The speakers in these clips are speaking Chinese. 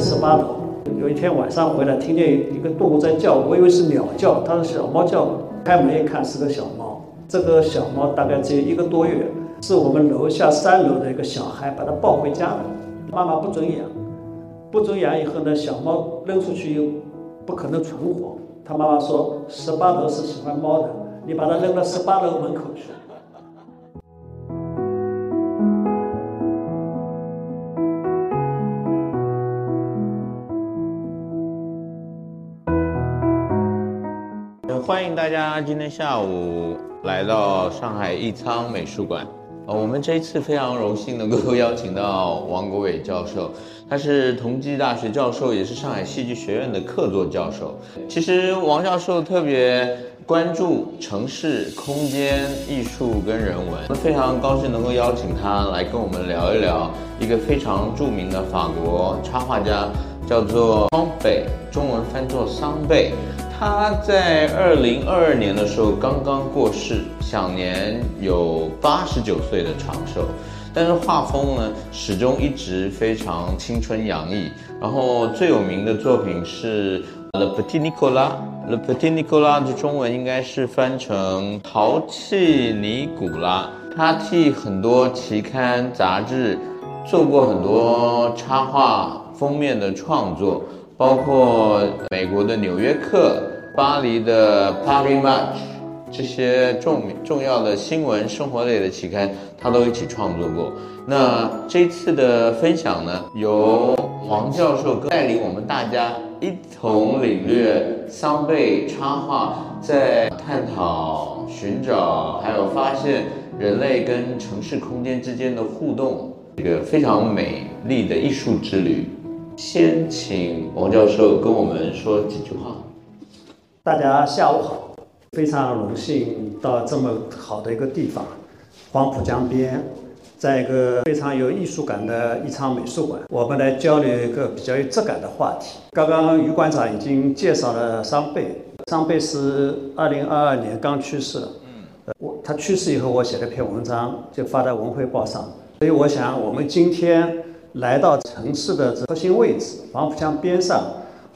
十八楼。有一天晚上回来，听见一个动物在叫，我以为是鸟叫，它是小猫叫。开门一看，是个小猫。这个小猫大概只有一个多月，是我们楼下三楼的一个小孩把它抱回家的。妈妈不准养，不准养以后呢，小猫扔出去又不可能存活。他妈妈说，十八楼是喜欢猫的，你把它扔到十八楼门口去。欢迎大家今天下午来到上海艺仓美术馆。呃，我们这一次非常荣幸能够邀请到王国伟教授，他是同济大学教授，也是上海戏剧学院的客座教授。其实王教授特别关注城市空间艺术跟人文，非常高兴能够邀请他来跟我们聊一聊一个非常著名的法国插画家，叫做桑贝，中文翻作桑贝。他在二零二二年的时候刚刚过世，享年有八十九岁的长寿，但是画风呢始终一直非常青春洋溢。然后最有名的作品是《Le Petit Nicolas》，《Le Petit Nicolas》的中文应该是翻成《淘气尼古拉》。他替很多期刊杂志做过很多插画封面的创作。包括美国的《纽约客》、巴黎的《Paris Match》这些重重要的新闻生活类的期刊，他都一起创作过。那这次的分享呢，由王教授带领我们大家一同领略桑贝插画在探讨、寻找还有发现人类跟城市空间之间的互动，一个非常美丽的艺术之旅。先请王教授跟我们说几句话。大家下午好，非常荣幸到这么好的一个地方，黄浦江边，在一个非常有艺术感的一场美术馆，我们来交流一个比较有质感的话题。刚刚于馆长已经介绍了桑贝，桑贝是二零二二年刚去世，嗯，我他去世以后，我写了篇文章，就发在《文汇报》上，所以我想我们今天。来到城市的核心位置，黄浦江边上，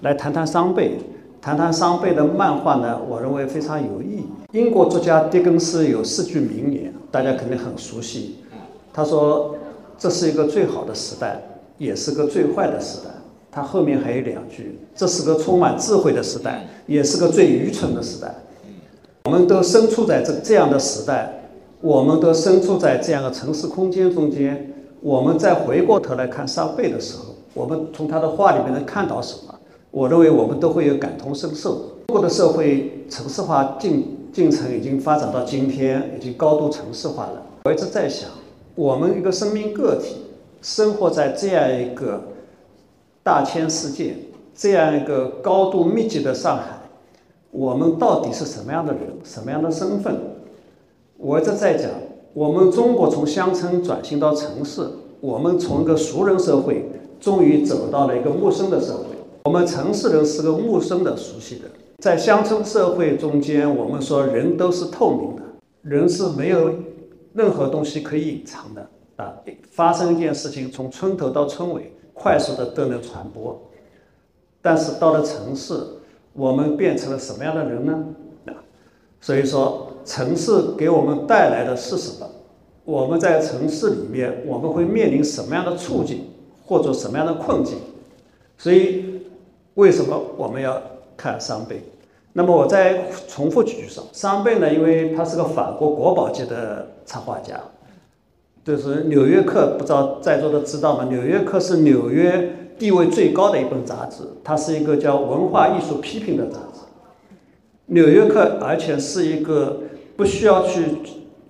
来谈谈桑贝，谈谈桑贝的漫画呢？我认为非常有意义。英国作家狄更斯有四句名言，大家肯定很熟悉。他说：“这是一个最好的时代，也是个最坏的时代。”他后面还有两句：“这是个充满智慧的时代，也是个最愚蠢的时代。”我们都身处在这这样的时代，我们都身处在这样的城市空间中间。我们再回过头来看桑贝的时候，我们从他的画里面能看到什么？我认为我们都会有感同身受。中国的社会城市化进进程已经发展到今天，已经高度城市化了。我一直在想，我们一个生命个体生活在这样一个大千世界，这样一个高度密集的上海，我们到底是什么样的人，什么样的身份？我一直在讲。我们中国从乡村转型到城市，我们从一个熟人社会，终于走到了一个陌生的社会。我们城市人是个陌生的、熟悉的，在乡村社会中间，我们说人都是透明的，人是没有任何东西可以隐藏的啊。发生一件事情，从村头到村尾，快速的都能传播。但是到了城市，我们变成了什么样的人呢？啊所以说。城市给我们带来的是什么？我们在城市里面，我们会面临什么样的处境，或者什么样的困境？所以，为什么我们要看桑贝？那么，我再重复几句说，桑贝呢，因为他是个法国国宝级的插画家，就是《纽约客》，不知道在座的知道吗？《纽约客》是纽约地位最高的一本杂志，它是一个叫文化艺术批评的杂志，《纽约客》，而且是一个。不需要去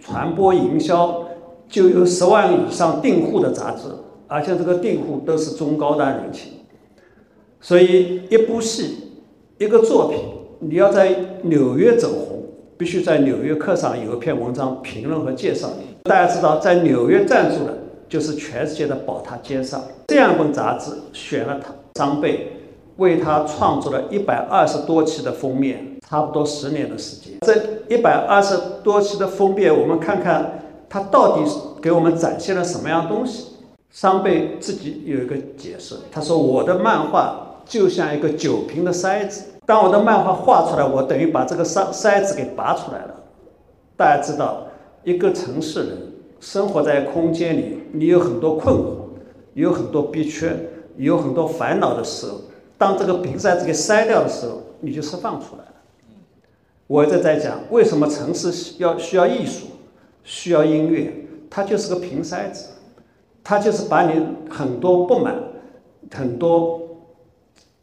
传播营销，就有十万以上订户的杂志，而且这个订户都是中高端人群。所以，一部戏、一个作品，你要在纽约走红，必须在《纽约客》上有一篇文章评论和介绍你。大家知道，在纽约站住的，就是全世界的宝塔尖上。这样一本杂志选了他张贝，为他创作了一百二十多期的封面。差不多十年的时间，这一百二十多期的封面，我们看看他到底给我们展现了什么样东西。桑贝自己有一个解释，他说我的漫画就像一个酒瓶的塞子，当我的漫画画出来，我等于把这个塞塞子给拔出来了。大家知道，一个城市人生活在空间里，你有很多困惑，有很多逼缺，有很多烦恼的时候，当这个瓶塞子给塞掉的时候，你就释放出来了。我一直在讲，为什么城市要需要艺术，需要音乐，它就是个瓶塞子，它就是把你很多不满、很多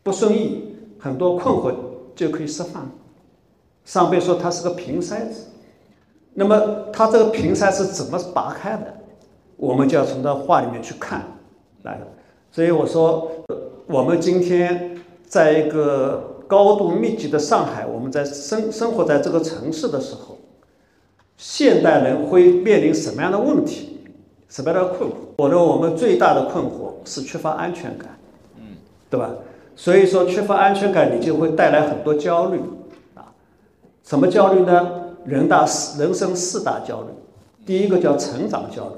不顺意、很多困惑就可以释放。上辈说它是个瓶塞子。那么它这个瓶塞是怎么拔开的？我们就要从这画里面去看，来。所以我说，我们今天在一个高度密集的上海，我们在生生活在这个城市的时候，现代人会面临什么样的问题？什么样的困惑？我认为我们最大的困惑是缺乏安全感，嗯，对吧？所以说缺乏安全感，你就会带来很多焦虑，啊，什么焦虑呢？人大四人生四大焦虑，第一个叫成长焦虑。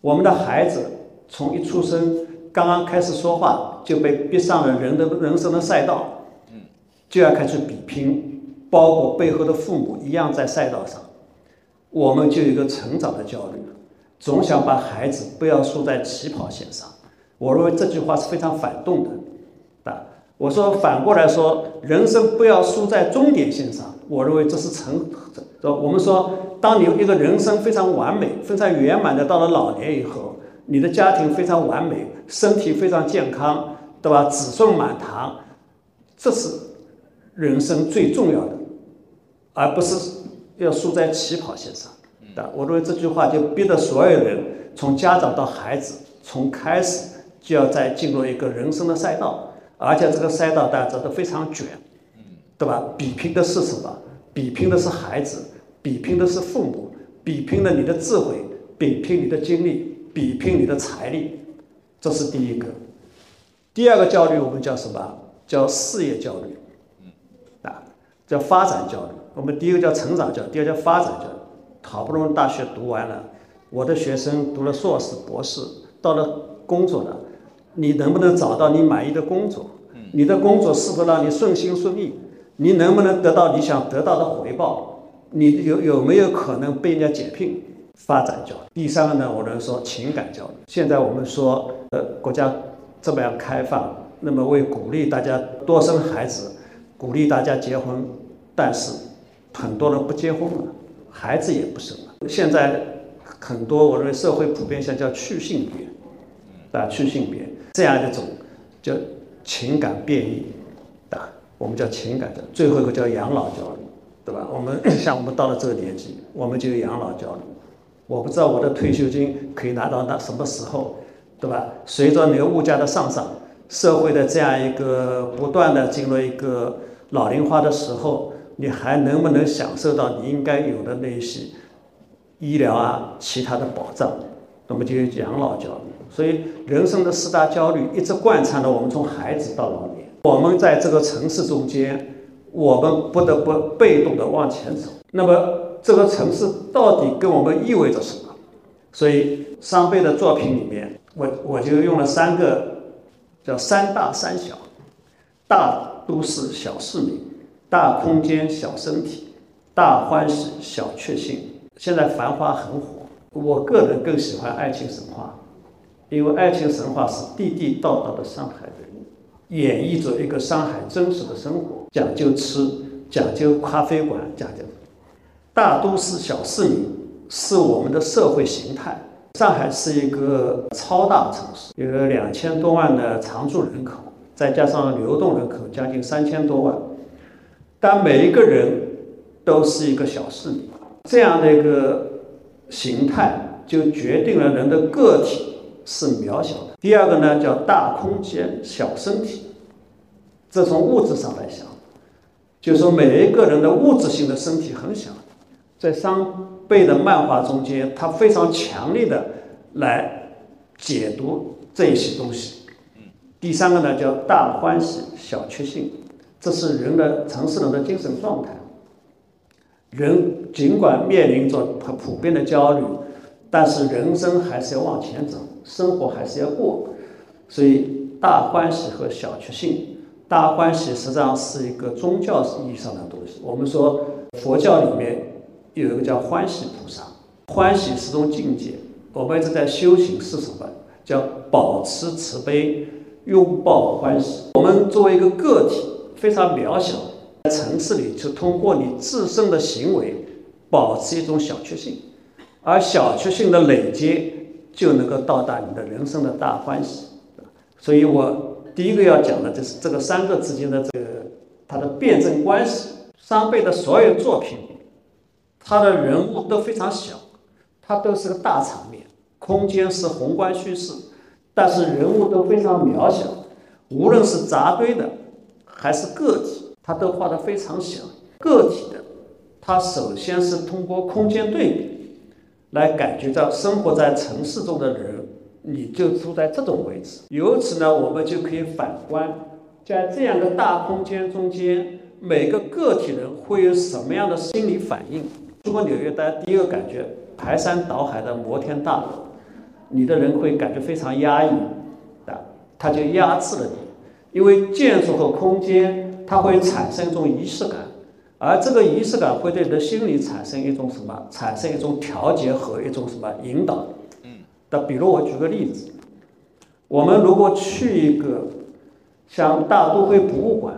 我们的孩子从一出生，刚刚开始说话就被逼上了人的人生的赛道，就要开始比拼，包括背后的父母一样在赛道上，我们就有一个成长的焦虑，总想把孩子不要输在起跑线上。我认为这句话是非常反动的。我说反过来说，人生不要输在终点线上。我认为这是成，说我们说，当你一个人生非常完美、非常圆满的到了老年以后，你的家庭非常完美，身体非常健康，对吧？子孙满堂，这是人生最重要的，而不是要输在起跑线上。的，我认为这句话就逼得所有人，从家长到孩子，从开始就要在进入一个人生的赛道。而且这个赛道大家知道非常卷，对吧？比拼的是什么？比拼的是孩子，比拼的是父母，比拼了你的智慧，比拼你的精力，比拼你的财力，这是第一个。第二个焦虑我们叫什么？叫事业焦虑，啊，叫发展焦虑。我们第一个叫成长焦虑，第二叫发展焦虑。好不容易大学读完了，我的学生读了硕士、博士，到了工作了。你能不能找到你满意的工作？你的工作是否让你顺心顺意？你能不能得到你想得到的回报？你有有没有可能被人家解聘？发展焦虑。第三个呢，我能说情感焦虑。现在我们说，呃，国家这么样开放，那么为鼓励大家多生孩子，鼓励大家结婚，但是很多人不结婚了，孩子也不生了。现在很多我认为社会普遍现叫去性别，啊，去性别。这样一种叫情感变异的，我们叫情感的。最后一个叫养老焦虑，对吧？我们 像我们到了这个年纪，我们就有养老焦虑。我不知道我的退休金可以拿到那什么时候，对吧？随着那个物价的上涨，社会的这样一个不断的进入一个老龄化的时候，你还能不能享受到你应该有的那些医疗啊、其他的保障？那么就有养老焦虑。所以，人生的四大焦虑一直贯穿着我们从孩子到老年。我们在这个城市中间，我们不得不被动的往前走。那么，这个城市到底跟我们意味着什么？所以，桑贝的作品里面，我我就用了三个，叫三大三小：大都市小市民，大空间小身体，大欢喜小确幸。现在繁华很火，我个人更喜欢爱情神话。因为爱情神话是地地道道的上海人，演绎着一个上海真实的生活，讲究吃，讲究咖啡馆，讲究大都市小市民是我们的社会形态。上海是一个超大城市，有两千多万的常住人口，再加上流动人口将近三千多万，但每一个人都是一个小市民，这样的一个形态就决定了人的个体。是渺小的。第二个呢，叫大空间小身体，这从物质上来讲，就是说每一个人的物质性的身体很小，在桑贝的漫画中间，他非常强烈的来解读这一些东西。第三个呢，叫大欢喜小确幸，这是人的城市人的精神状态。人尽管面临着很普遍的焦虑。但是人生还是要往前走，生活还是要过。所以大欢喜和小确幸，大欢喜实际上是一个宗教意义上的东西。我们说佛教里面有一个叫欢喜菩萨，欢喜是种境界。我们一直在修行是什么？叫保持慈悲，拥抱欢喜。我们作为一个个体，非常渺小，在城市里就通过你自身的行为，保持一种小确幸，而小确幸的累积，就能够到达你的人生的大欢喜。所以我第一个要讲的就是这个三个之间的这个它的辩证关系。桑贝的所有作品，他的人物都非常小，他都是个大场面。空间是宏观叙事，但是人物都非常渺小，无论是扎堆的还是个体，他都画得非常小。个体的，他首先是通过空间对比，来感觉到生活在城市中的人，你就住在这种位置。由此呢，我们就可以反观，在这样的大空间中间，每个个体人会有什么样的心理反应？如果纽约，大家第一个感觉排山倒海的摩天大楼。你的人会感觉非常压抑，啊，它就压制了你，因为建筑和空间它会产生一种仪式感，而这个仪式感会对你的心理产生一种什么？产生一种调节和一种什么引导？嗯，那比如我举个例子，我们如果去一个像大都会博物馆，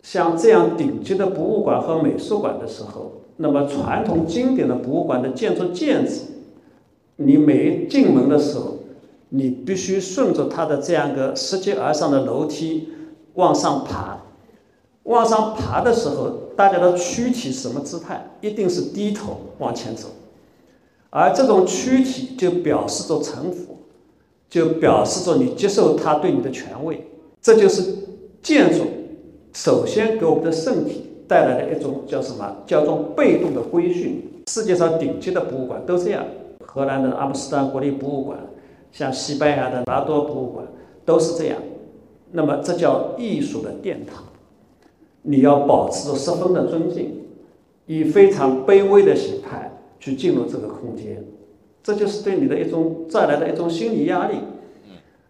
像这样顶级的博物馆和美术馆的时候，那么传统经典的博物馆的建筑建制。你每进门的时候，你必须顺着它的这样一个拾级而上的楼梯往上爬。往上爬的时候，大家的躯体什么姿态？一定是低头往前走，而这种躯体就表示着臣服，就表示着你接受他对你的权威。这就是建筑首先给我们的身体带来的一种叫什么？叫做被动的规训。世界上顶级的博物馆都这样。荷兰的阿姆斯特丹国立博物馆，像西班牙的拉多博物馆，都是这样。那么这叫艺术的殿堂，你要保持着十分的尊敬，以非常卑微的形态去进入这个空间，这就是对你的一种带来的一种心理压力。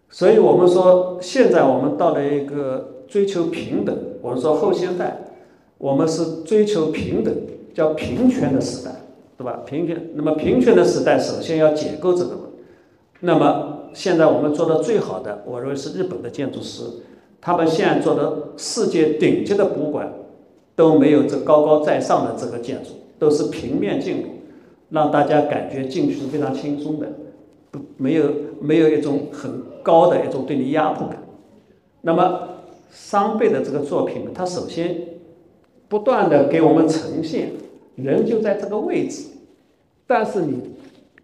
所以我们说，现在我们到了一个追求平等，我们说后现代，我们是追求平等，叫平权的时代。对吧？平权，那么平权的时代，首先要解构这个。那么现在我们做的最好的，我认为是日本的建筑师，他们现在做的世界顶级的博物馆，都没有这高高在上的这个建筑，都是平面进入，让大家感觉进去是非常轻松的，不没有没有一种很高的一种对你压迫感。那么桑贝的这个作品，它首先不断的给我们呈现。人就在这个位置，但是你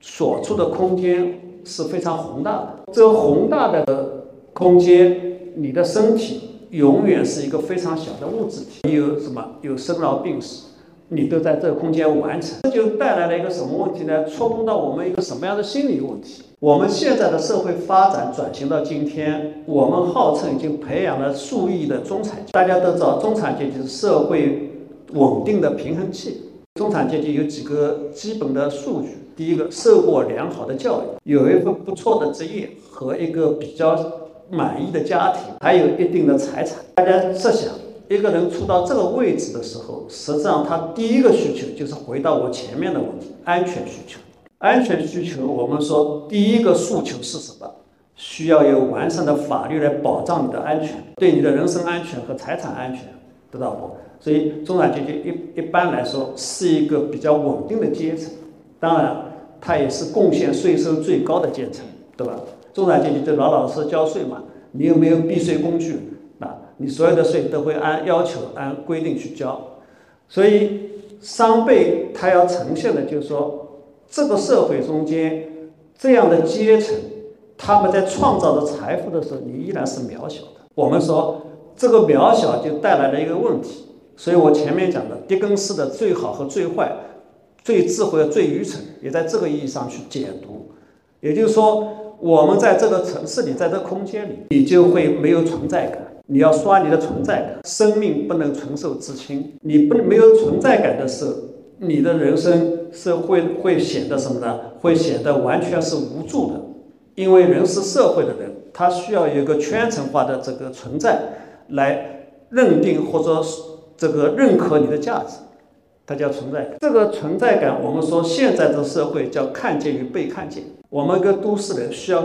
所处的空间是非常宏大的。这个宏大的空间，你的身体永远是一个非常小的物质体。你有什么？有生老病死，你都在这个空间完成。这就带来了一个什么问题呢？触碰到我们一个什么样的心理问题？我们现在的社会发展转型到今天，我们号称已经培养了数亿的中产。大家都知道，中产阶级是社会稳定的平衡器。中产阶级有几个基本的数据：第一个，受过良好的教育，有一份不错的职业和一个比较满意的家庭，还有一定的财产。大家设想，一个人处到这个位置的时候，实际上他第一个需求就是回到我前面的问题——安全需求。安全需求，我们说第一个诉求是什么？需要有完善的法律来保障你的安全，对你的人身安全和财产安全得到不。所以中产阶级一一般来说是一个比较稳定的阶层，当然，它也是贡献税收最高的阶层，对吧？中产阶级就老老实实交税嘛，你又没有避税工具？啊，你所有的税都会按要求、按规定去交。所以，商贝它要呈现的就是说，这个社会中间这样的阶层，他们在创造的财富的时候，你依然是渺小的。我们说这个渺小就带来了一个问题。所以我前面讲的狄更斯的最好和最坏、最智慧和最愚蠢，也在这个意义上去解读。也就是说，我们在这个城市里，在这个空间里，你就会没有存在感。你要刷你的存在感，生命不能承受之轻。你不没有存在感的时候，你的人生是会会显得什么呢？会显得完全是无助的，因为人是社会的人，他需要有一个圈层化的这个存在来认定或者这个认可你的价值，它叫存在感。这个存在感，我们说现在的社会叫看见与被看见。我们一个都市人需要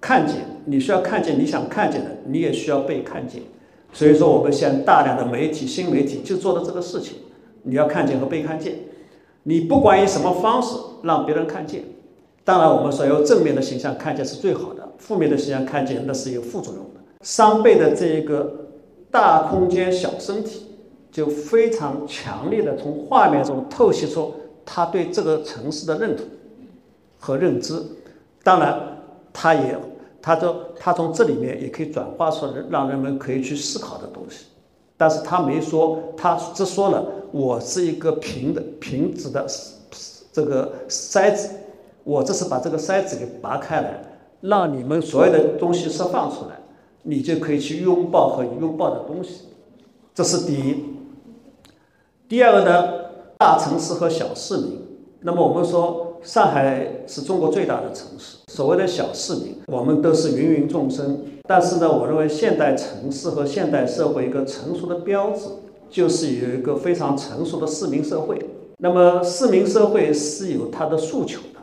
看见，你需要看见你想看见的，你也需要被看见。所以说，我们现在大量的媒体、新媒体就做的这个事情，你要看见和被看见。你不管以什么方式让别人看见，当然我们说有正面的形象看见是最好的，负面的形象看见那是有副作用的。桑贝的这一个大空间小身体，就非常强烈的从画面中透析出他对这个城市的认同和认知。当然，他也，他从他从这里面也可以转化出让人们可以去思考的东西，但是他没说，他只说了我是一个平的平直的这个筛子，我这是把这个筛子给拔开来，让你们所有的东西释放出来，你就可以去拥抱和拥抱的东西，这是第一。第二个呢，大城市和小市民，那么我们说。上海是中国最大的城市。所谓的小市民，我们都是芸芸众生。但是呢，我认为现代城市和现代社会一个成熟的标志，就是有一个非常成熟的市民社会。那么，市民社会是有它的诉求的。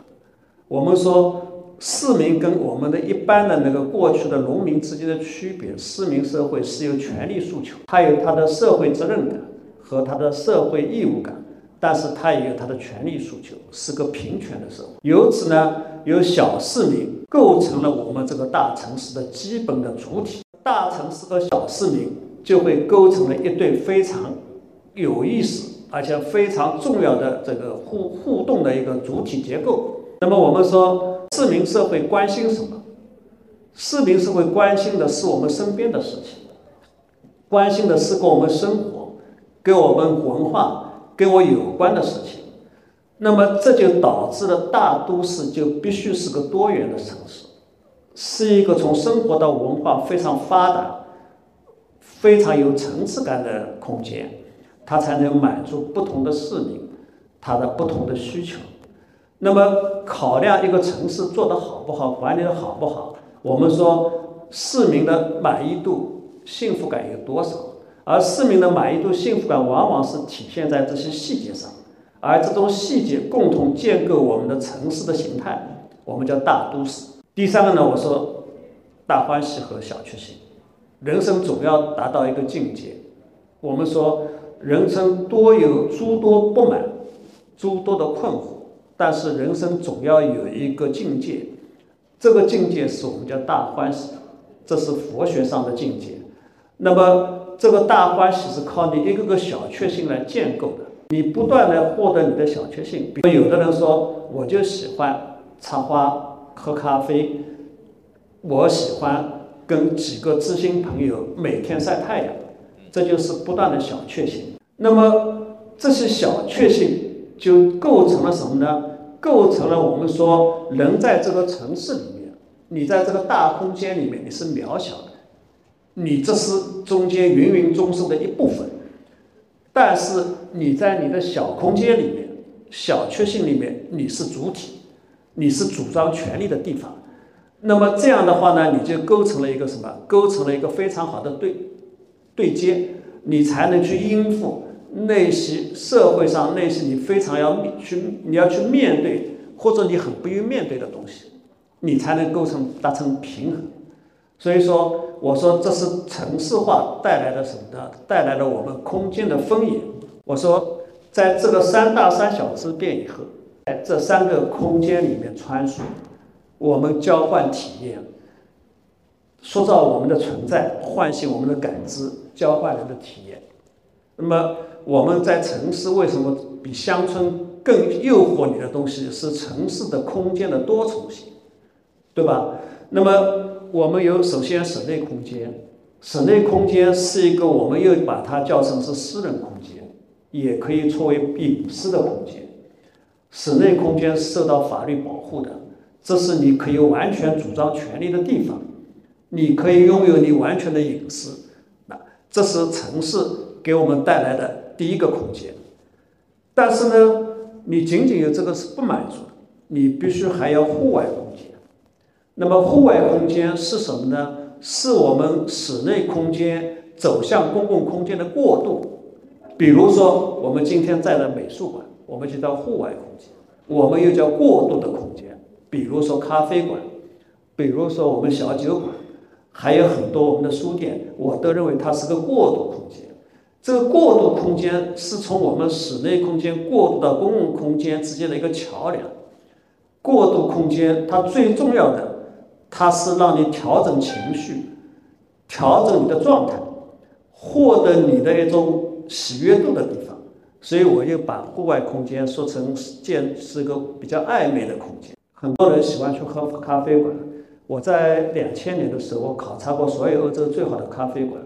我们说，市民跟我们的一般的那个过去的农民之间的区别，市民社会是有权利诉求，它有它的社会责任感和它的社会义务感。但是它也有它的权利诉求，是个平权的社会。由此呢，由小市民构成了我们这个大城市的基本的主体。大城市和小市民就会构成了一对非常有意思而且非常重要的这个互互动的一个主体结构。那么我们说，市民社会关心什么？市民社会关心的是我们身边的事情，关心的是跟我们生活、跟我们文化。跟我有关的事情，那么这就导致了大都市就必须是个多元的城市，是一个从生活到文化非常发达、非常有层次感的空间，它才能满足不同的市民他的不同的需求。那么考量一个城市做得好不好、管理的好不好，我们说市民的满意度、幸福感有多少？而市民的满意度、幸福感，往往是体现在这些细节上，而这种细节共同建构我们的城市的形态，我们叫大都市。第三个呢，我说大欢喜和小确幸，人生总要达到一个境界。我们说人生多有诸多不满，诸多的困惑，但是人生总要有一个境界，这个境界是我们叫大欢喜，这是佛学上的境界。那么。这个大欢喜是靠你一个个小确幸来建构的。你不断的获得你的小确幸，比如有的人说，我就喜欢插花、喝咖啡，我喜欢跟几个知心朋友每天晒太阳，这就是不断的小确幸。那么这些小确幸就构成了什么呢？构成了我们说人在这个城市里面，你在这个大空间里面你是渺小的。你这是中间芸芸众生的一部分，但是你在你的小空间里面、小确幸里面，你是主体，你是主张权利的地方。那么这样的话呢，你就构成了一个什么？构成了一个非常好的对对接，你才能去应付那些社会上那些你非常要去你要去面对或者你很不愿面对的东西，你才能构成达成平衡。所以说。我说这是城市化带来的什么呢？带来了我们空间的丰盈。我说，在这个三大三小之变以后，在这三个空间里面穿梭，我们交换体验，塑造我们的存在，唤醒我们的感知，交换人的体验。那么我们在城市为什么比乡村更诱惑你的东西是城市的空间的多重性，对吧？那么。我们有首先室内空间，室内空间是一个我们又把它叫成是私人空间，也可以作为隐私的空间。室内空间受到法律保护的，这是你可以完全主张权利的地方，你可以拥有你完全的隐私。那这是城市给我们带来的第一个空间。但是呢，你仅仅有这个是不满足的，你必须还要户外。那么户外空间是什么呢？是我们室内空间走向公共空间的过渡。比如说，我们今天在的美术馆，我们就叫户外空间，我们又叫过渡的空间。比如说咖啡馆，比如说我们小酒馆，还有很多我们的书店，我都认为它是个过渡空间。这个过渡空间是从我们室内空间过渡到公共空间之间的一个桥梁。过渡空间它最重要的，它是让你调整情绪，调整你的状态，获得你的一种喜悦度的地方。所以我就把户外空间说成建是个比较暧昧的空间。很多人喜欢去喝咖啡馆。我在两千年的时候考察过所有欧洲最好的咖啡馆。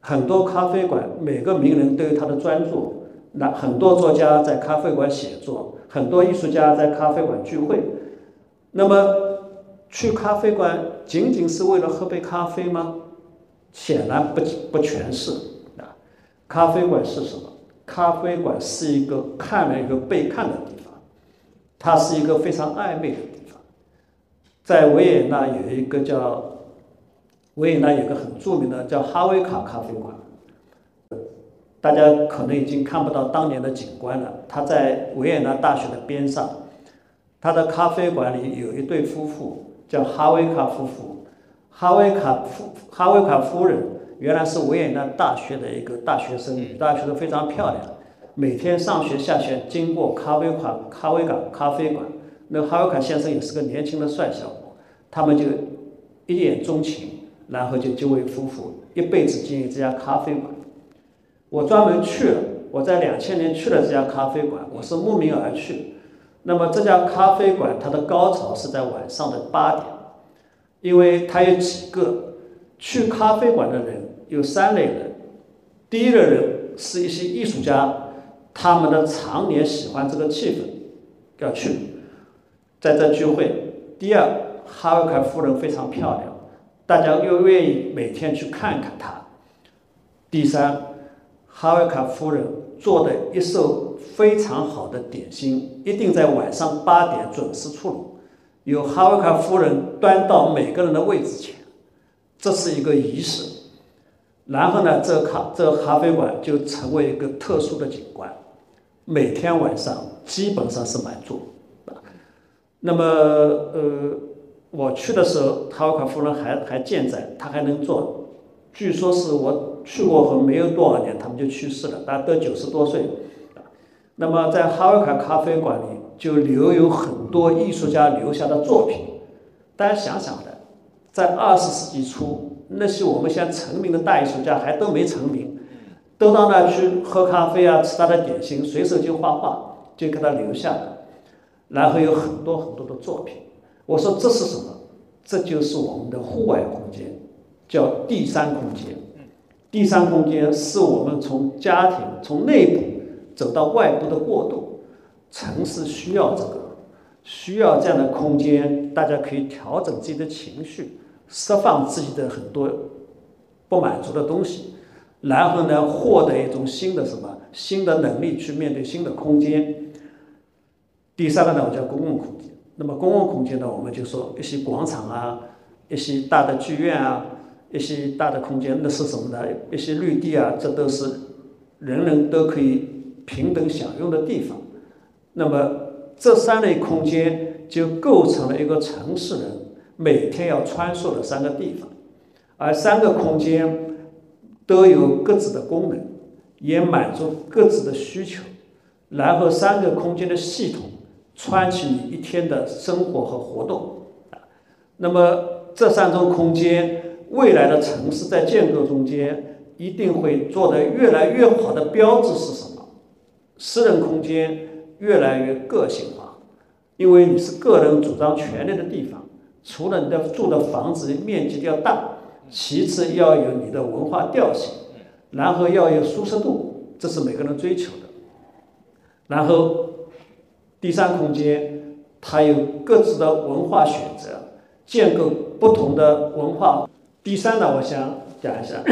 很多咖啡馆，每个名人都有他的专注。那很多作家在咖啡馆写作，很多艺术家在咖啡馆聚会。那么，去咖啡馆仅仅是为了喝杯咖啡吗？显然不不全是啊。咖啡馆是什么？咖啡馆是一个看了一个被看的地方，它是一个非常暧昧的地方。在维也纳有一个叫。维也纳有个很著名的叫哈维卡咖啡馆，大家可能已经看不到当年的景观了。它在维也纳大学的边上，它的咖啡馆里有一对夫妇，叫哈维卡夫妇。哈维卡夫哈维卡夫人原来是维也纳大学的一个大学生，女大学生非常漂亮。每天上学下学经过咖啡馆、咖啡馆咖啡馆，那哈维卡先生也是个年轻的帅小伙，他们就一见钟情。然后就结为夫妇，一辈子经营这家咖啡馆。我专门去了，我在两千年去了这家咖啡馆，我是慕名而去。那么这家咖啡馆它的高潮是在晚上的八点，因为它有几个去咖啡馆的人有三类人，第一类人是一些艺术家，他们的常年喜欢这个气氛，要去在这聚会。第二，哈维凯夫人非常漂亮。大家又愿意每天去看看她。第三，哈维卡夫人做的一手非常好的点心，一定在晚上八点准时出炉，由哈维卡夫人端到每个人的位置前，这是一个仪式。然后呢，这咖这咖啡馆就成为一个特殊的景观，每天晚上基本上是满座。那么，呃。我去的时候，哈维卡夫人还还健在，她还能坐。据说是我去过后没有多少年，他们就去世了，大家都九十多岁。那么在哈维卡咖啡馆里就留有很多艺术家留下的作品。大家想想的，在二十世纪初，那些我们现在成名的大艺术家还都没成名，都到那去喝咖啡啊，吃他的点心，随手就画画，就给他留下了。然后有很多很多的作品。我说这是什么？这就是我们的户外空间，叫第三空间。第三空间是我们从家庭、从内部走到外部的过渡。城市需要这个，需要这样的空间，大家可以调整自己的情绪，释放自己的很多不满足的东西，然后呢，获得一种新的什么新的能力去面对新的空间。第三个呢，我叫公共空间。那么公共空间呢，我们就说一些广场啊，一些大的剧院啊，一些大的空间，那是什么呢？一些绿地啊，这都是人人都可以平等享用的地方。那么这三类空间就构成了一个城市人每天要穿梭的三个地方，而三个空间都有各自的功能，也满足各自的需求，然后三个空间的系统。穿起你一天的生活和活动，那么这三种空间，未来的城市在建构中间一定会做得越来越好的标志是什么？私人空间越来越个性化，因为你是个人主张权利的地方，除了你的住的房子面积要大，其次要有你的文化调性，然后要有舒适度，这是每个人追求的，然后。第三空间，它有各自的文化选择，建构不同的文化。第三呢，我想讲一下，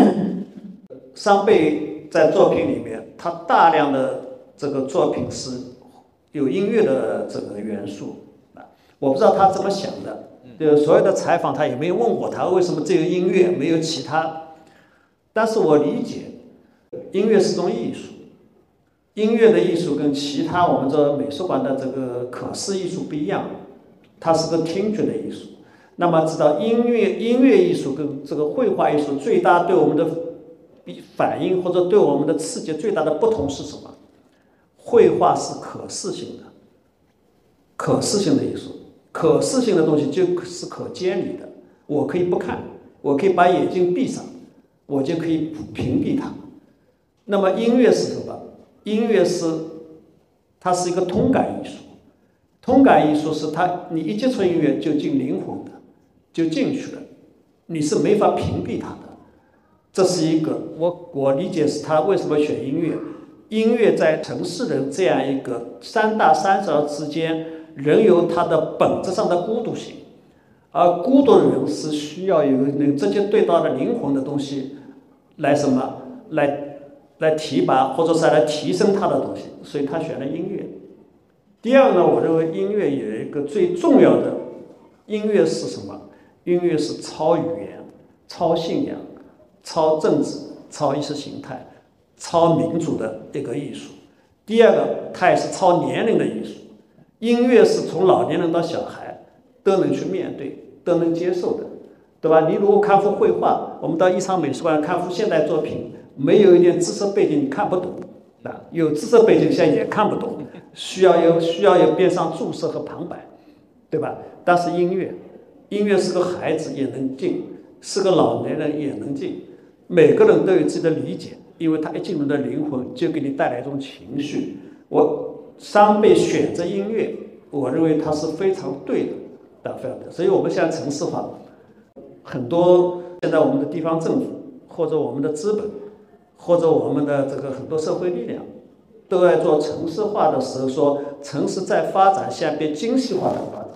桑贝在作品里面，他大量的这个作品是有音乐的这个元素啊，我不知道他怎么想的。就所有的采访，他也没有问过他为什么只有音乐没有其他。但是我理解，音乐是种艺术，音乐的艺术跟其他我们这美术馆的这个可视艺术不一样，它是个听觉的艺术。那么知道音乐音乐艺术跟这个绘画艺术最大对我们的反应或者对我们的刺激最大的不同是什么？绘画是可视性的，可视性的艺术，可视性的东西就是可监理的。我可以不看，我可以把眼睛闭上。我就可以屏蔽它。那么音乐是什么？音乐是，它是一个通感艺术。通感艺术是它，你一接触音乐就进灵魂的，就进去了，你是没法屏蔽它的。这是一个我我理解是他为什么选音乐。音乐在城市人这样一个三大三小之间，仍有它的本质上的孤独性。而孤独的人是需要有能直接对到的灵魂的东西，来什么来来提拔或者是来提升他的东西，所以他选了音乐。第二呢，我认为音乐有一个最重要的，音乐是什么？音乐是超语言、超信仰、超政治、超意识形态、超民主的一个艺术。第二个，它也是超年龄的艺术。音乐是从老年人到小孩都能去面对。都能接受的，对吧？你如果看幅绘画，我们到一场美术馆看幅现代作品，没有一点知识背景你看不懂，啊，有知识背景现在也看不懂，需要有需要有边上注释和旁白，对吧？但是音乐，音乐是个孩子也能进，是个老年人也能进，每个人都有自己的理解，因为他一进入的灵魂就给你带来一种情绪。我三倍选择音乐，我认为它是非常对的。的非常的，所以我们现在城市化，很多现在我们的地方政府或者我们的资本，或者我们的这个很多社会力量，都在做城市化的时候，说城市在发展向变精细化的发展，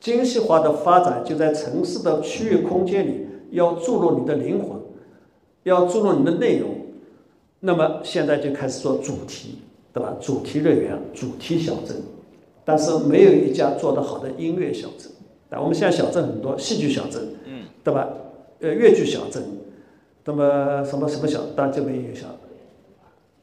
精细化的发展就在城市的区域空间里要注入你的灵魂，要注入你的内容，那么现在就开始做主题，对吧？主题乐园、主题小镇。但是没有一家做得好的音乐小镇，啊，我们现在小镇很多，戏剧小镇，嗯，对吧？呃，越剧小镇，那么什么什么小，但就没有小。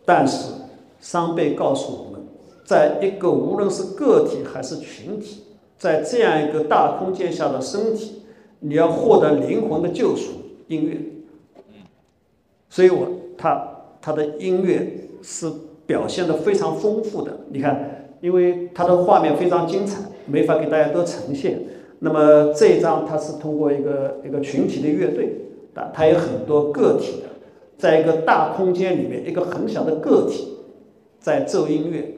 但是商贝告诉我们，在一个无论是个体还是群体，在这样一个大空间下的身体，你要获得灵魂的救赎，音乐。所以我他他的音乐是表现的非常丰富的，你看。因为它的画面非常精彩，没法给大家都呈现。那么这一张它是通过一个一个群体的乐队，啊，它有很多个体的，在一个大空间里面，一个很小的个体在奏音乐，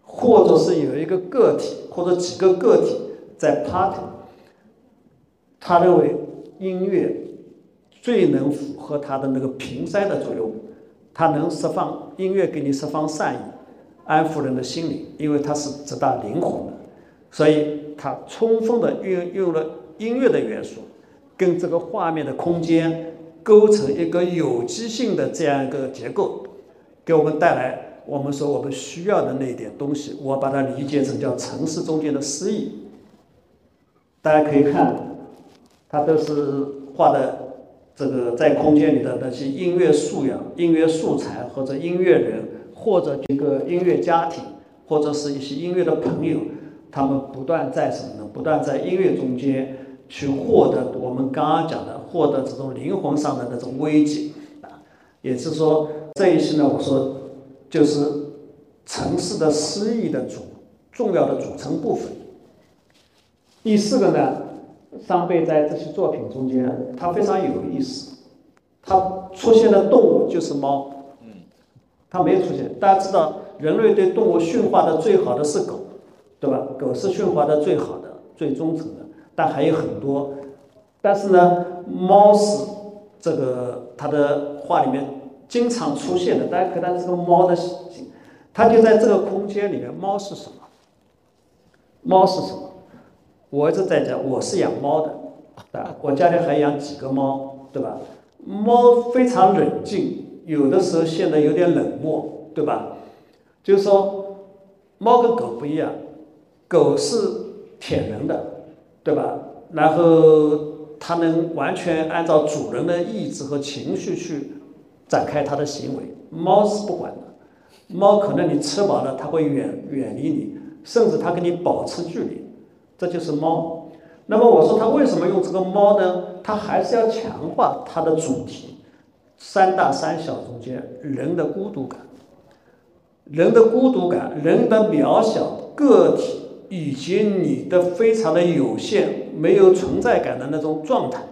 或者是有一个个体或者几个个体在 party。他认为音乐最能符合他的那个平塞的作用，它能释放音乐给你释放善意。安抚人的心灵，因为它是直达灵魂的，所以它充分的运用了音乐的元素，跟这个画面的空间构成一个有机性的这样一个结构，给我们带来我们说我们需要的那点东西。我把它理解成叫城市中间的诗意。大家可以看，它都是画的这个在空间里的那些音乐素养、音乐素材或者音乐人。或者一个音乐家庭，或者是一些音乐的朋友，他们不断在什么呢？不断在音乐中间去获得我们刚刚讲的，获得这种灵魂上的那种慰藉啊。也是说，这一些呢，我说就是城市的诗意的主重要的组成部分。第四个呢，桑贝在这些作品中间，它非常有意思，它出现的动物就是猫。嗯它没有出现。大家知道，人类对动物驯化的最好的是狗，对吧？狗是驯化的最好的、最忠诚的。但还有很多，但是呢，猫是这个它的画里面经常出现的。大家看它这个猫的，它就在这个空间里面。猫是什么？猫是什么？我一直在讲，我是养猫的，啊，我家里还养几个猫，对吧？猫非常冷静。有的时候显得有点冷漠，对吧？就是说，猫跟狗不一样，狗是舔人的，对吧？然后它能完全按照主人的意志和情绪去展开它的行为，猫是不管的。猫可能你吃饱了，它会远远离你，甚至它跟你保持距离，这就是猫。那么我说它为什么用这个猫呢？它还是要强化它的主题，三大三小中间人的孤独感，人的孤独感，人的渺小个体以及你的非常的有限，没有存在感的那种状态，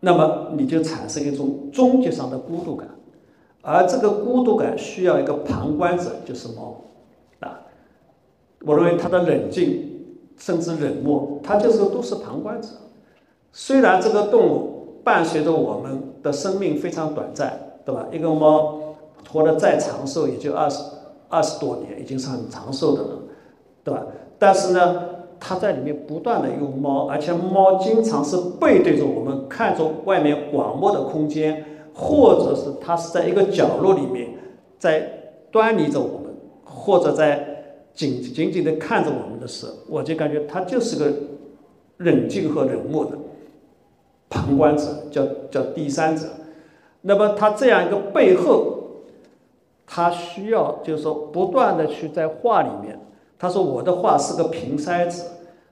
那么你就产生一种终极上的孤独感。而这个孤独感需要一个旁观者，就是猫，啊，我认为它的冷静甚至冷漠，它就是个都是旁观者。虽然这个动物伴随着我们的生命非常短暂，对吧？一个猫活得再长寿，也就二十二十多年，已经是很长寿的了，对吧？但是呢，它在里面不断的用猫，而且猫经常是背对着我们，看着外面广袤的空间。或者是它是在一个角落里面，在端倪着我们，或者在紧紧紧的看着我们的时候，我就感觉他就是个冷静和冷漠的旁观者，叫叫第三者。那么他这样一个背后，他需要就是说不断的去在画里面。他说我的画是个平塞子，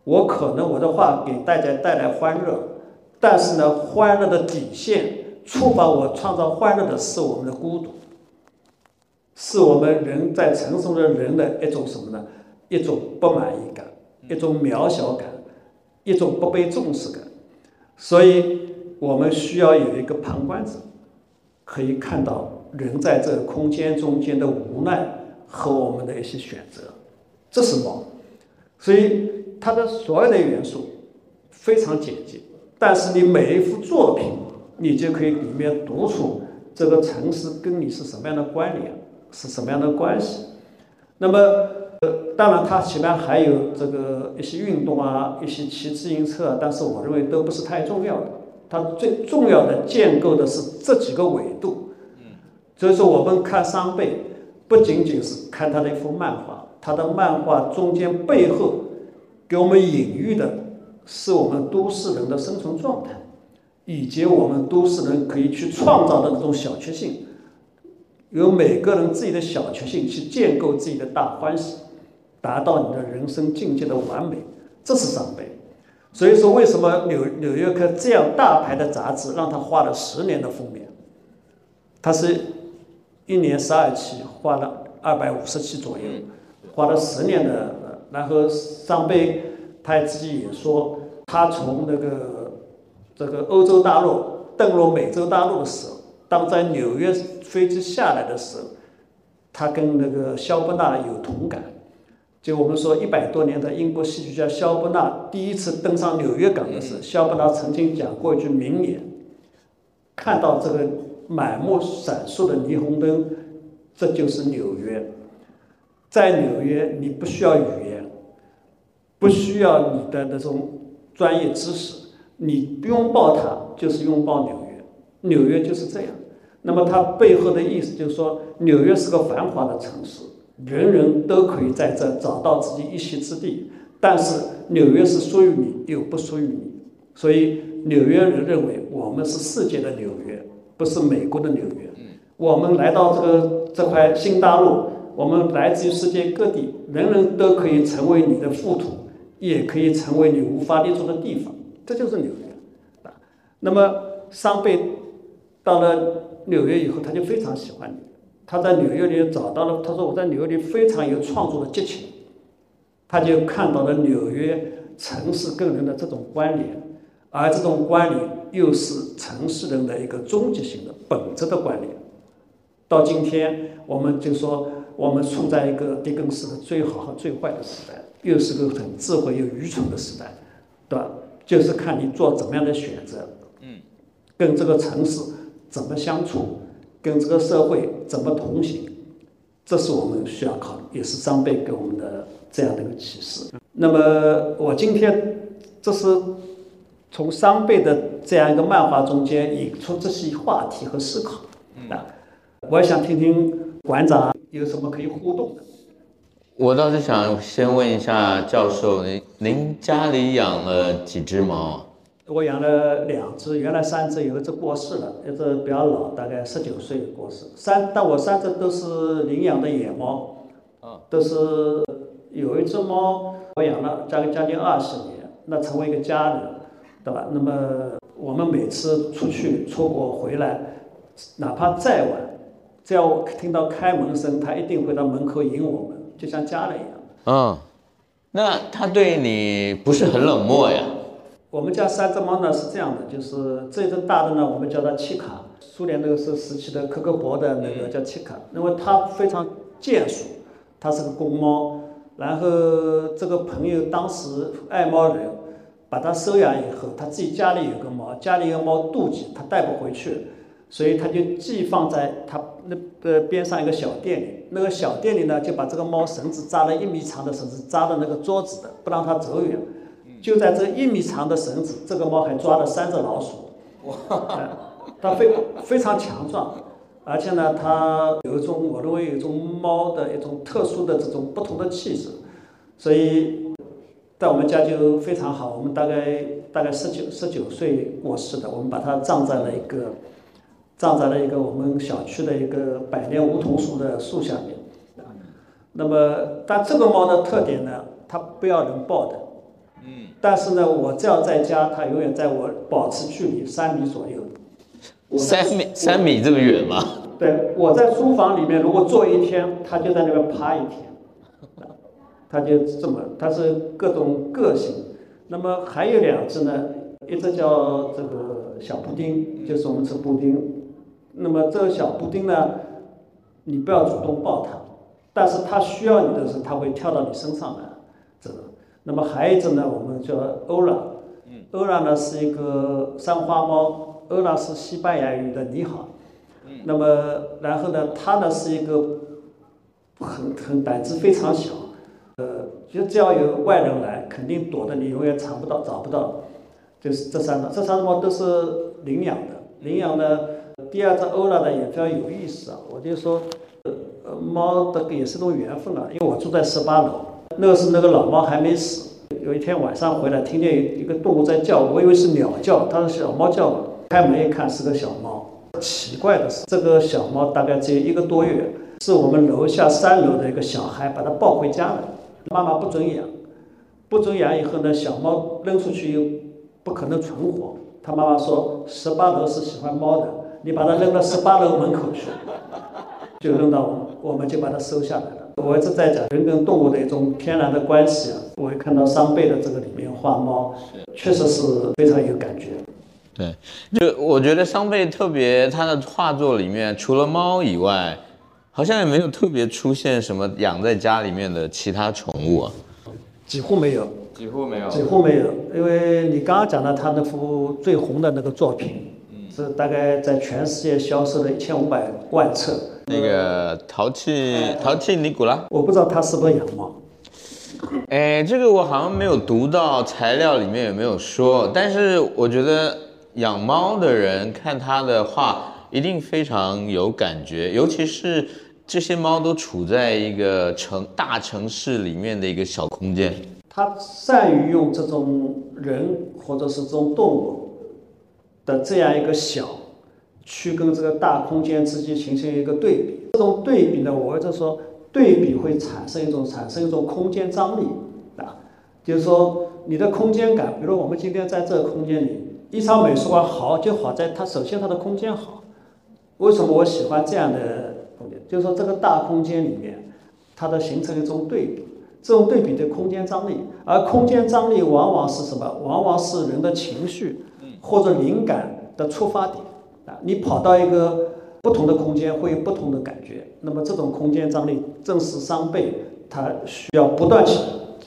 我可能我的画给大家带来欢乐，但是呢，欢乐的底线。触发我创造欢乐的是我们的孤独，是我们人在成熟的人的一种什么呢？一种不满意感，一种渺小感，一种不被重视感。所以我们需要有一个旁观者，可以看到人在这个空间中间的无奈和我们的一些选择。这是猫，所以它的所有的元素非常简洁，但是你每一幅作品。你就可以里面读出这个城市跟你是什么样的关联，是什么样的关系。那么，呃，当然它前面还有这个一些运动啊，一些骑自行车啊，但是我认为都不是太重要的。它最重要的建构的是这几个维度。嗯所以说，我们看桑贝，不仅仅是看他的一幅漫画，他的漫画中间背后给我们隐喻的是我们都市人的生存状态。以及我们都市人可以去创造的那种小确幸，由每个人自己的小确幸去建构自己的大欢喜，达到你的人生境界的完美，这是上辈。所以说，为什么纽纽约客这样大牌的杂志让他画了十年的封面？他是一年十二期，画了二百五十期左右，画了十年的。然后上辈他自己也说，他从那个。这个欧洲大陆登陆美洲大陆的时候，当在纽约飞机下来的时候，他跟那个肖伯纳有同感。就我们说一百多年的英国戏剧家肖伯纳第一次登上纽约港的时候，肖伯纳曾经讲过一句名言：看到这个满目闪烁的霓虹灯，这就是纽约。在纽约，你不需要语言，不需要你的那种专业知识。你拥抱它，就是拥抱纽约。纽约就是这样。那么它背后的意思就是说，纽约是个繁华的城市，人人都可以在这找到自己一席之地。但是纽约是属于你，又不属于你。所以纽约人认为我们是世界的纽约，不是美国的纽约。我们来到这个这块新大陆，我们来自于世界各地，人人都可以成为你的附土，也可以成为你无法立足的地方。这就是纽约，那么桑贝到了纽约以后，他就非常喜欢你。他在纽约里找到了，他说我在纽约里非常有创作的激情，他就看到了纽约城市跟人的这种关联，而这种关联又是城市人的一个终极性的本质的关联。到今天，我们就说我们处在一个狄更斯的最好和最坏的时代，又是个很智慧又愚蠢的时代，对吧？就是看你做怎么样的选择，嗯，跟这个城市怎么相处，跟这个社会怎么同行，这是我们需要考虑，也是张贝给我们的这样的一个启示。那么我今天这是从张贝的这样一个漫画中间引出这些话题和思考，啊，我想听听馆长有什么可以互动的。我倒是想先问一下教授，您您家里养了几只猫啊？我养了两只，原来三只，有一只过世了，一只比较老，大概十九岁过世。三，但我三只都是领养的野猫，都是有一只猫我养了将将近二十年，那成为一个家人，对吧？那么我们每次出去出国回来，哪怕再晚，只要听到开门声，它一定会到门口迎我们，就像家人一样。嗯，那它对你不是很冷漠呀？我们家三只猫呢是这样的，就是这只大的呢，我们叫它契卡，苏联那个时候时期的科克勃的那个叫契卡，因为它非常健硕，它是个公猫。然后这个朋友当时爱猫人把它收养以后，他自己家里有个猫，家里有猫妒忌，他带不回去，所以他就寄放在他那个边上一个小店里。那个小店里呢，就把这个猫绳子扎了一米长的绳子扎到那个桌子的，不让它走远。就在这一米长的绳子，这个猫还抓了三只老鼠。哇！它非非常强壮，而且呢，它有一种我认为有一种猫的一种特殊的这种不同的气质，所以在我们家就非常好。我们大概大概十九十九岁过世的，我们把它葬在了一个葬在了一个我们小区的一个百年梧桐树的树下面。那么，但这个猫的特点呢，它不要人抱的。但是呢，我只要在家，它永远在我保持距离三米左右。三米三米这么远吗？对，我在书房里面，如果坐一天，它就在那边趴一天。它就这么，它是各种个性。那么还有两只呢，一只叫这个小布丁，就是我们吃布丁。那么这个小布丁呢，你不要主动抱它，但是它需要你的时候，它会跳到你身上来，这个。那么还有一只呢，我们叫欧拉，欧拉呢是一个三花猫，欧拉是西班牙语的你好。那么然后呢，它呢是一个很很胆子非常小，呃，就只要有外人来，肯定躲得你永远藏不到找不到。就是这三个，这三只猫都是领养的，领养的。第二只欧拉呢也比较有意思啊，我就说，呃，猫的也是种缘分啊，因为我住在十八楼。那个是那个老猫还没死，有一天晚上回来，听见一个动物在叫，我以为是鸟叫，它是小猫叫。开门一看是个小猫，奇怪的是，这个小猫大概只有一个多月，是我们楼下三楼的一个小孩把它抱回家了，妈妈不准养，不准养以后呢，小猫扔出去又不可能存活，他妈妈说十八楼是喜欢猫的，你把它扔到十八楼门口去，就扔到我们，我们就把它收下来。我一直在讲人跟动物的一种天然的关系啊，我会看到桑贝的这个里面画猫，确实是非常有感觉。对，就我觉得桑贝特别，他的画作里面除了猫以外，好像也没有特别出现什么养在家里面的其他宠物啊，几乎没有，几乎没有，几乎没有。因为你刚刚讲的他那幅最红的那个作品，是大概在全世界销售了一千五百万册。那个淘气淘气尼古拉，我不知道他是不是养猫。哎，这个我好像没有读到材料里面有没有说，但是我觉得养猫的人看他的画一定非常有感觉，尤其是这些猫都处在一个城大城市里面的一个小空间。他善于用这种人或者是这种动物的这样一个小。去跟这个大空间之间形成一个对比，这种对比呢，我就说对比会产生一种产生一种空间张力啊，就是说你的空间感，比如我们今天在这个空间里，一场美术馆好就好在它首先它的空间好，为什么我喜欢这样的空间？就是说这个大空间里面，它的形成一种对比，这种对比的空间张力，而空间张力往往是什么？往往是人的情绪或者灵感的出发点。啊，你跑到一个不同的空间会有不同的感觉，那么这种空间张力正是桑贝他需要不断去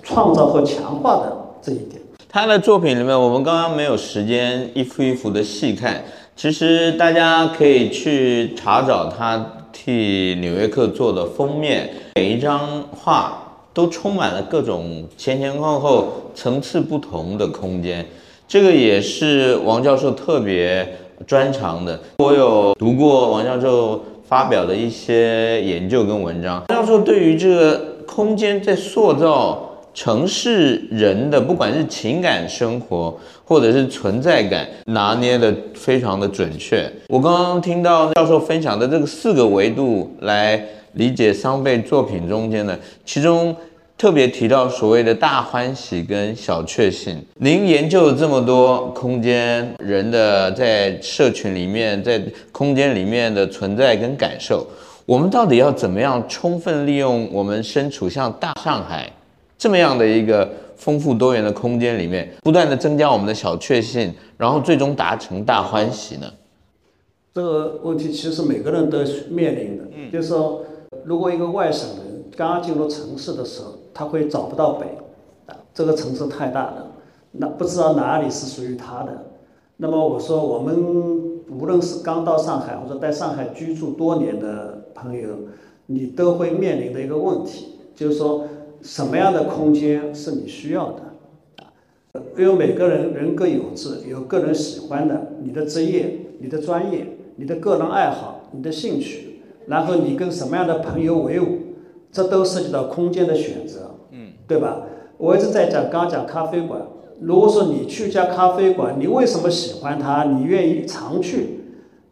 创造和强化的这一点。他的作品里面，我们刚刚没有时间一幅一幅的细看，其实大家可以去查找他替《纽约客》做的封面，每一张画都充满了各种前前后后层次不同的空间，这个也是王教授特别。专长的，我有读过王教授发表的一些研究跟文章。教授对于这个空间在塑造城市人的，不管是情感生活或者是存在感，拿捏的非常的准确。我刚刚听到教授分享的这个四个维度来理解桑贝作品中间的，其中。特别提到所谓的大欢喜跟小确幸。您研究了这么多空间人的在社群里面，在空间里面的存在跟感受，我们到底要怎么样充分利用我们身处像大上海这么样的一个丰富多元的空间里面，不断的增加我们的小确幸，然后最终达成大欢喜呢？这个问题其实每个人都面临的，就是说，如果一个外省人刚刚进入城市的时候，他会找不到北，啊，这个城市太大了，那不知道哪里是属于他的。那么我说，我们无论是刚到上海或者在上海居住多年的朋友，你都会面临的一个问题，就是说什么样的空间是你需要的，啊，因为每个人人各有志，有个人喜欢的，你的职业、你的专业、你的个人爱好、你的兴趣，然后你跟什么样的朋友为伍，这都涉及到空间的选择。嗯对吧？我一直在讲，刚讲咖啡馆。如果说你去一家咖啡馆，你为什么喜欢它？你愿意常去？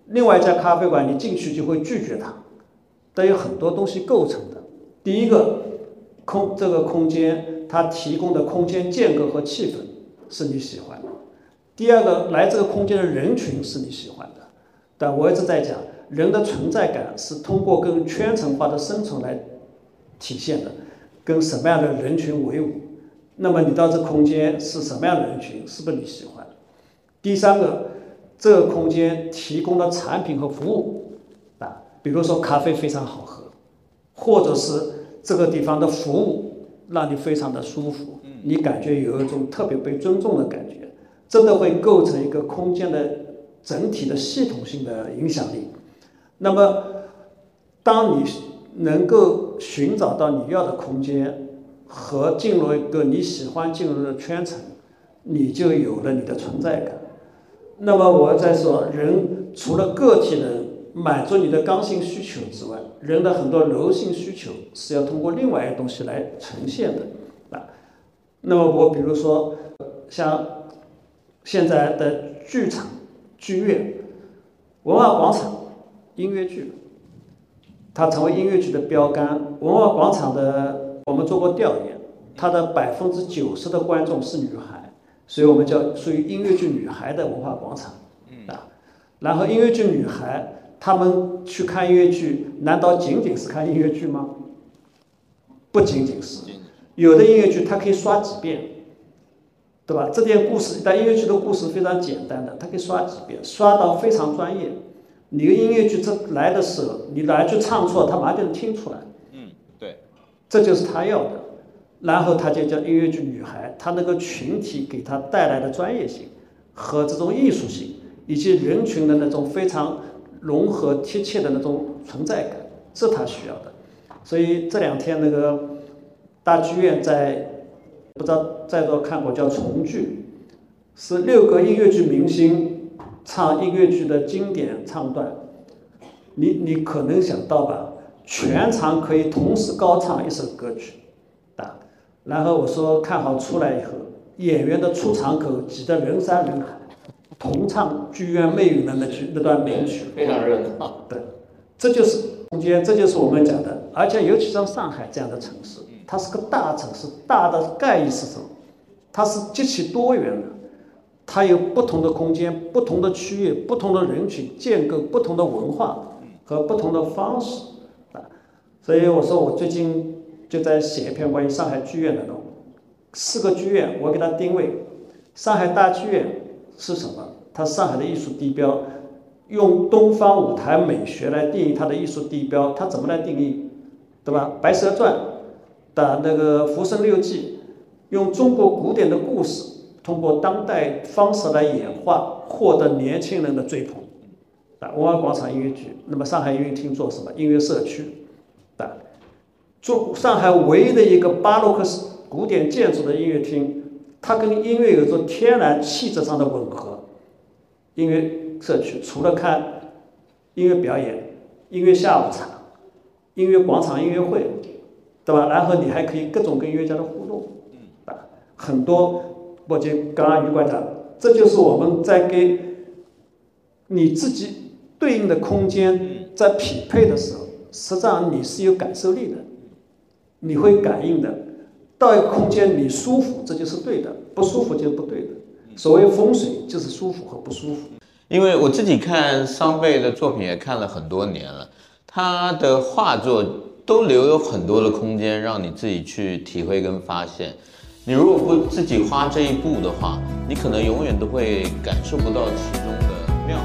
另外一家咖啡馆，你进去就会拒绝它。都有很多东西构成的。第一个，空这个空间它提供的空间间隔和气氛是你喜欢的。第二个，来这个空间的人群是你喜欢的。但我一直在讲，人的存在感是通过跟圈层化的生存来体现的。跟什么样的人群为伍？那么你到这空间是什么样的人群？是不是你喜欢？第三个，这个空间提供的产品和服务啊，比如说咖啡非常好喝，或者是这个地方的服务让你非常的舒服，你感觉有一种特别被尊重的感觉，真的会构成一个空间的整体的系统性的影响力。那么，当你。能够寻找到你要的空间和进入一个你喜欢进入的圈层，你就有了你的存在感。那么我在说，人除了个体人满足你的刚性需求之外，人的很多柔性需求是要通过另外一个东西来呈现的啊。那么我比如说像现在的剧场、剧院、文化广场、音乐剧。它成为音乐剧的标杆。文化广场的，我们做过调研，它的百分之九十的观众是女孩，所以我们叫属于音乐剧女孩的文化广场。啊，然后音乐剧女孩，她们去看音乐剧，难道仅仅是看音乐剧吗？不仅仅是，有的音乐剧它可以刷几遍，对吧？这点故事，但音乐剧的故事非常简单的，它可以刷几遍，刷到非常专业。你的音乐剧这来的时候，你来句唱错，他马上就能听出来。嗯，对，这就是他要的。然后他就叫音乐剧女孩，他那个群体给他带来的专业性和这种艺术性，以及人群的那种非常融合贴切的那种存在感，是他需要的。所以这两天那个大剧院在，不知道在座看过叫重聚，是六个音乐剧明星。唱音乐剧的经典唱段，你你可能想到吧？全场可以同时高唱一首歌曲，啊，然后我说看好出来以后，演员的出场口挤得人山人海，同唱剧院魅影的那句那段名曲，非常热闹。对，这就是空间，这就是我们讲的，而且尤其像上海这样的城市，它是个大城市，大的概念是什么？它是极其多元的。它有不同的空间、不同的区域、不同的人群，建构不同的文化和不同的方式啊。所以我说，我最近就在写一篇关于上海剧院的东西。四个剧院，我给它定位：上海大剧院是什么？它上海的艺术地标，用东方舞台美学来定义它的艺术地标，它怎么来定义？对吧？《白蛇传》的那个《浮生六记》，用中国古典的故事。通过当代方式来演化，获得年轻人的追捧。啊，文化广场音乐剧，那么上海音乐厅做什么？音乐社区，啊，做上海唯一的一个巴洛克式古典建筑的音乐厅，它跟音乐有着天然气质上的吻合。音乐社区除了看音乐表演、音乐下午茶、音乐广场音乐会，对吧？然后你还可以各种跟音乐家的互动，啊，很多，我就刚刚于馆长，这就是我们在给你自己对应的空间在匹配的时候，实际上你是有感受力的，你会感应的。到一个空间你舒服，这就是对的；不舒服就是不对的。所谓风水就是舒服和不舒服。因为我自己看桑贝的作品也看了很多年了，他的画作都留有很多的空间让你自己去体会跟发现。你如果不自己花这一步的话，你可能永远都会感受不到其中的妙。